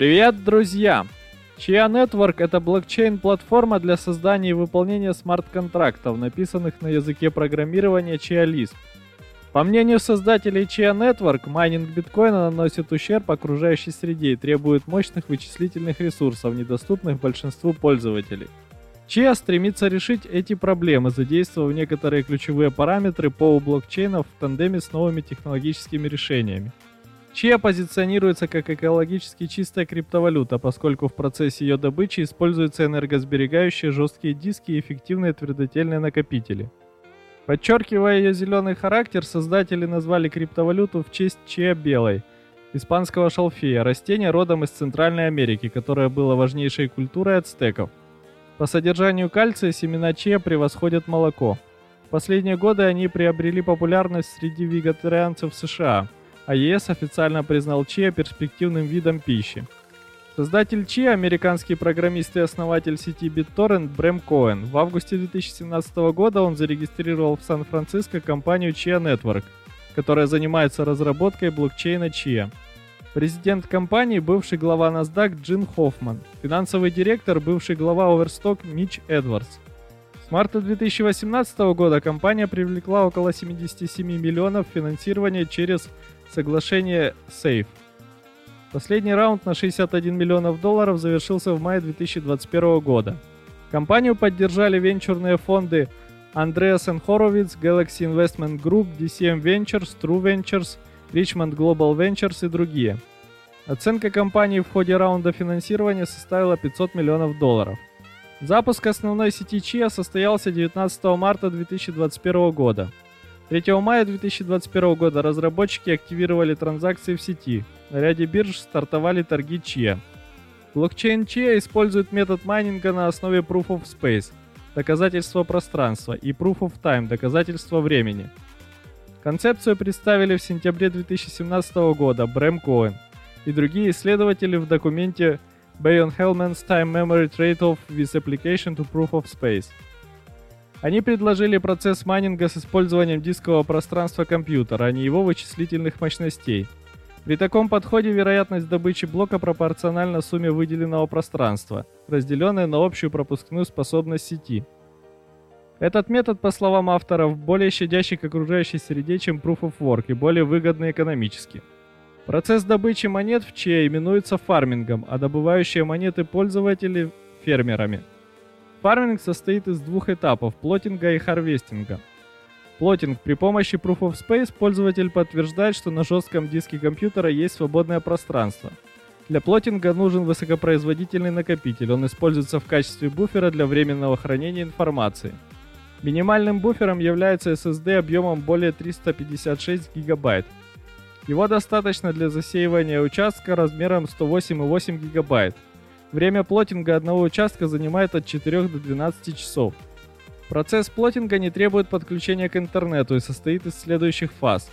Привет, друзья! Chia Network — это блокчейн-платформа для создания и выполнения смарт-контрактов, написанных на языке программирования Chia Lisp. По мнению создателей Chia Network, майнинг биткоина наносит ущерб окружающей среде и требует мощных вычислительных ресурсов, недоступных большинству пользователей. Chia стремится решить эти проблемы, задействовав некоторые ключевые параметры по блокчейнов в тандеме с новыми технологическими решениями. Chia позиционируется как экологически чистая криптовалюта, поскольку в процессе ее добычи используются энергосберегающие жесткие диски и эффективные твердотельные накопители – Подчеркивая ее зеленый характер, создатели назвали криптовалюту в честь Чеа белой, испанского шалфея, растения родом из Центральной Америки, которое было важнейшей культурой ацтеков. По содержанию кальция семена чиа превосходят молоко. В последние годы они приобрели популярность среди вегетарианцев США, а ЕС официально признал чиа перспективным видом пищи. Создатель Чи, американский программист и основатель сети BitTorrent Брэм Коэн. В августе 2017 года он зарегистрировал в Сан-Франциско компанию Chia Network, которая занимается разработкой блокчейна Chia. Президент компании – бывший глава NASDAQ Джин Хоффман, финансовый директор – бывший глава Overstock Мич Эдвардс. С марта 2018 года компания привлекла около 77 миллионов финансирования через соглашение SAFE – Последний раунд на 61 миллионов долларов завершился в мае 2021 года. Компанию поддержали венчурные фонды Andreessen Horowitz, Galaxy Investment Group, DCM Ventures, True Ventures, Richmond Global Ventures и другие. Оценка компании в ходе раунда финансирования составила 500 миллионов долларов. Запуск основной сети Chia состоялся 19 марта 2021 года. 3 мая 2021 года разработчики активировали транзакции в сети. На ряде бирж стартовали торги Chia. Блокчейн Chia использует метод майнинга на основе Proof of Space, доказательство пространства, и Proof of Time, доказательство времени. Концепцию представили в сентябре 2017 года Брэм Коэн и другие исследователи в документе Bayon Hellman's Time Memory Trade-off with Application to Proof of Space – они предложили процесс майнинга с использованием дискового пространства компьютера, а не его вычислительных мощностей. При таком подходе вероятность добычи блока пропорциональна сумме выделенного пространства, разделенной на общую пропускную способность сети. Этот метод, по словам авторов, более щадящий к окружающей среде, чем Proof of Work и более выгодный экономически. Процесс добычи монет в ЧЕ именуется фармингом, а добывающие монеты пользователи – фермерами – Фарминг состоит из двух этапов – плотинга и харвестинга. Плотинг. При помощи Proof of Space пользователь подтверждает, что на жестком диске компьютера есть свободное пространство. Для плотинга нужен высокопроизводительный накопитель. Он используется в качестве буфера для временного хранения информации. Минимальным буфером является SSD объемом более 356 гигабайт. Его достаточно для засеивания участка размером 108,8 гигабайт – Время плотинга одного участка занимает от 4 до 12 часов. Процесс плотинга не требует подключения к интернету и состоит из следующих фаз.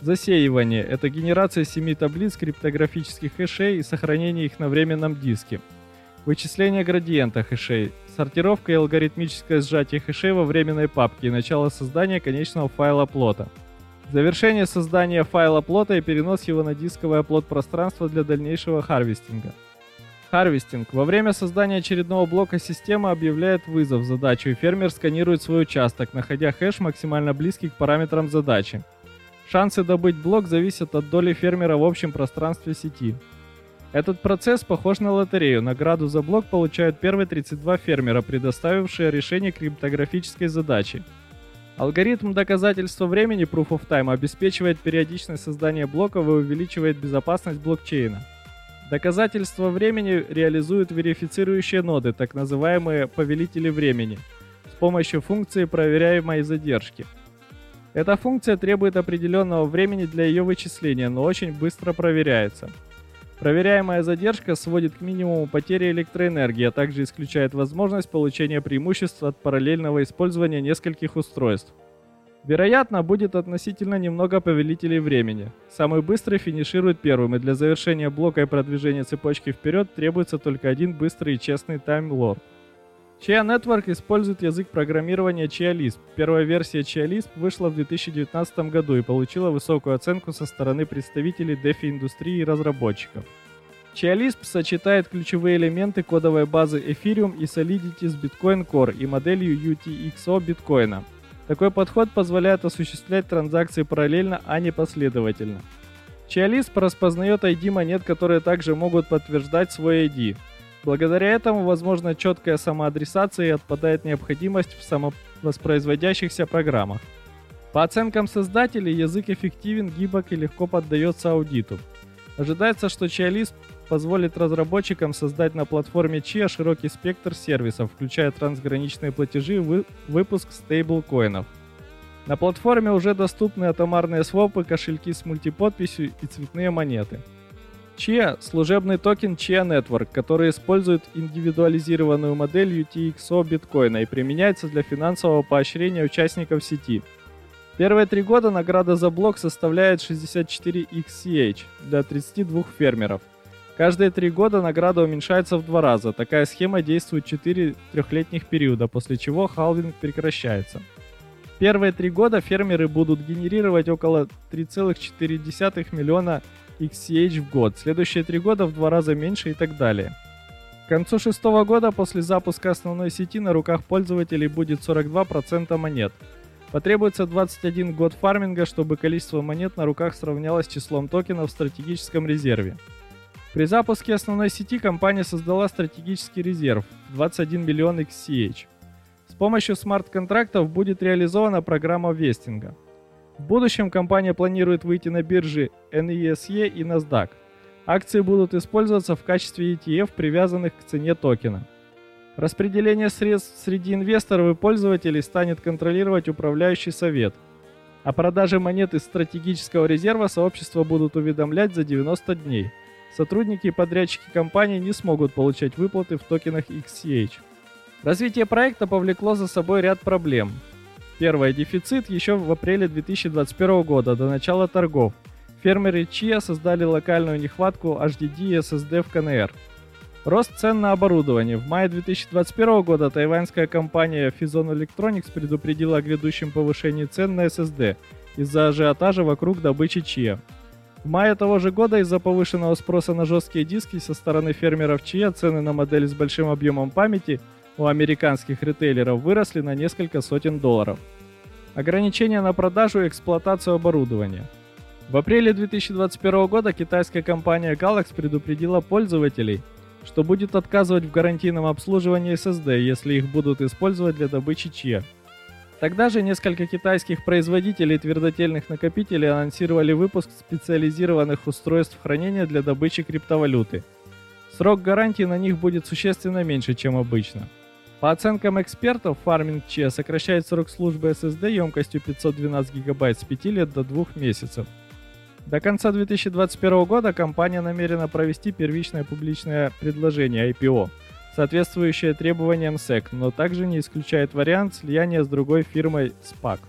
Засеивание – это генерация семи таблиц криптографических хэшей и сохранение их на временном диске. Вычисление градиента хэшей, сортировка и алгоритмическое сжатие хэшей во временной папке и начало создания конечного файла плота. Завершение создания файла плота и перенос его на дисковое плот пространство для дальнейшего харвестинга – Харвестинг. Во время создания очередного блока система объявляет вызов задачу, и фермер сканирует свой участок, находя хэш максимально близкий к параметрам задачи. Шансы добыть блок зависят от доли фермера в общем пространстве сети. Этот процесс похож на лотерею. Награду за блок получают первые 32 фермера, предоставившие решение криптографической задачи. Алгоритм доказательства времени Proof of Time обеспечивает периодичность создания блоков и увеличивает безопасность блокчейна. Доказательства времени реализуют верифицирующие ноды, так называемые повелители времени, с помощью функции проверяемой задержки. Эта функция требует определенного времени для ее вычисления, но очень быстро проверяется. Проверяемая задержка сводит к минимуму потери электроэнергии, а также исключает возможность получения преимущества от параллельного использования нескольких устройств. Вероятно, будет относительно немного повелителей времени. Самый быстрый финиширует первым, и для завершения блока и продвижения цепочки вперед требуется только один быстрый и честный таймлорд. Chia Network использует язык программирования Chia Lisp. Первая версия Chia Lisp вышла в 2019 году и получила высокую оценку со стороны представителей DeFi индустрии и разработчиков. Chia сочетает ключевые элементы кодовой базы Ethereum и Solidity с Bitcoin Core и моделью UTXO биткоина. Такой подход позволяет осуществлять транзакции параллельно, а не последовательно. Chia распознает ID монет, которые также могут подтверждать свой ID. Благодаря этому возможна четкая самоадресация и отпадает необходимость в самовоспроизводящихся программах. По оценкам создателей, язык эффективен, гибок и легко поддается аудиту. Ожидается, что Chia позволит разработчикам создать на платформе Chia широкий спектр сервисов, включая трансграничные платежи и выпуск стейблкоинов. На платформе уже доступны атомарные свопы, кошельки с мультиподписью и цветные монеты. Chia – служебный токен Chia Network, который использует индивидуализированную модель UTXO биткоина и применяется для финансового поощрения участников сети. Первые три года награда за блок составляет 64 XCH для 32 фермеров. Каждые три года награда уменьшается в два раза. Такая схема действует 4 трехлетних периода, после чего халвинг прекращается. Первые три года фермеры будут генерировать около 3,4 миллиона XCH в год, следующие три года в два раза меньше и так далее. К концу шестого года после запуска основной сети на руках пользователей будет 42% монет. Потребуется 21 год фарминга, чтобы количество монет на руках сравнялось с числом токенов в стратегическом резерве. При запуске основной сети компания создала стратегический резерв – 21 миллион XCH. С помощью смарт-контрактов будет реализована программа вестинга. В будущем компания планирует выйти на биржи NESE и NASDAQ. Акции будут использоваться в качестве ETF, привязанных к цене токена. Распределение средств среди инвесторов и пользователей станет контролировать управляющий совет. О продаже монет из стратегического резерва сообщество будут уведомлять за 90 дней – сотрудники и подрядчики компании не смогут получать выплаты в токенах XCH. Развитие проекта повлекло за собой ряд проблем. Первое. Дефицит еще в апреле 2021 года, до начала торгов. Фермеры Chia создали локальную нехватку HDD и SSD в КНР. Рост цен на оборудование. В мае 2021 года тайваньская компания Fizon Electronics предупредила о грядущем повышении цен на SSD из-за ажиотажа вокруг добычи Chia. В мае того же года из-за повышенного спроса на жесткие диски со стороны фермеров чья цены на модели с большим объемом памяти у американских ритейлеров выросли на несколько сотен долларов. Ограничения на продажу и эксплуатацию оборудования. В апреле 2021 года китайская компания Galax предупредила пользователей, что будет отказывать в гарантийном обслуживании SSD, если их будут использовать для добычи чья. Тогда же несколько китайских производителей твердотельных накопителей анонсировали выпуск специализированных устройств хранения для добычи криптовалюты. Срок гарантии на них будет существенно меньше, чем обычно. По оценкам экспертов, фарминг Че сокращает срок службы SSD емкостью 512 ГБ с 5 лет до 2 месяцев. До конца 2021 года компания намерена провести первичное публичное предложение IPO – соответствующее требованиям SEC, но также не исключает вариант слияния с другой фирмой SPAC.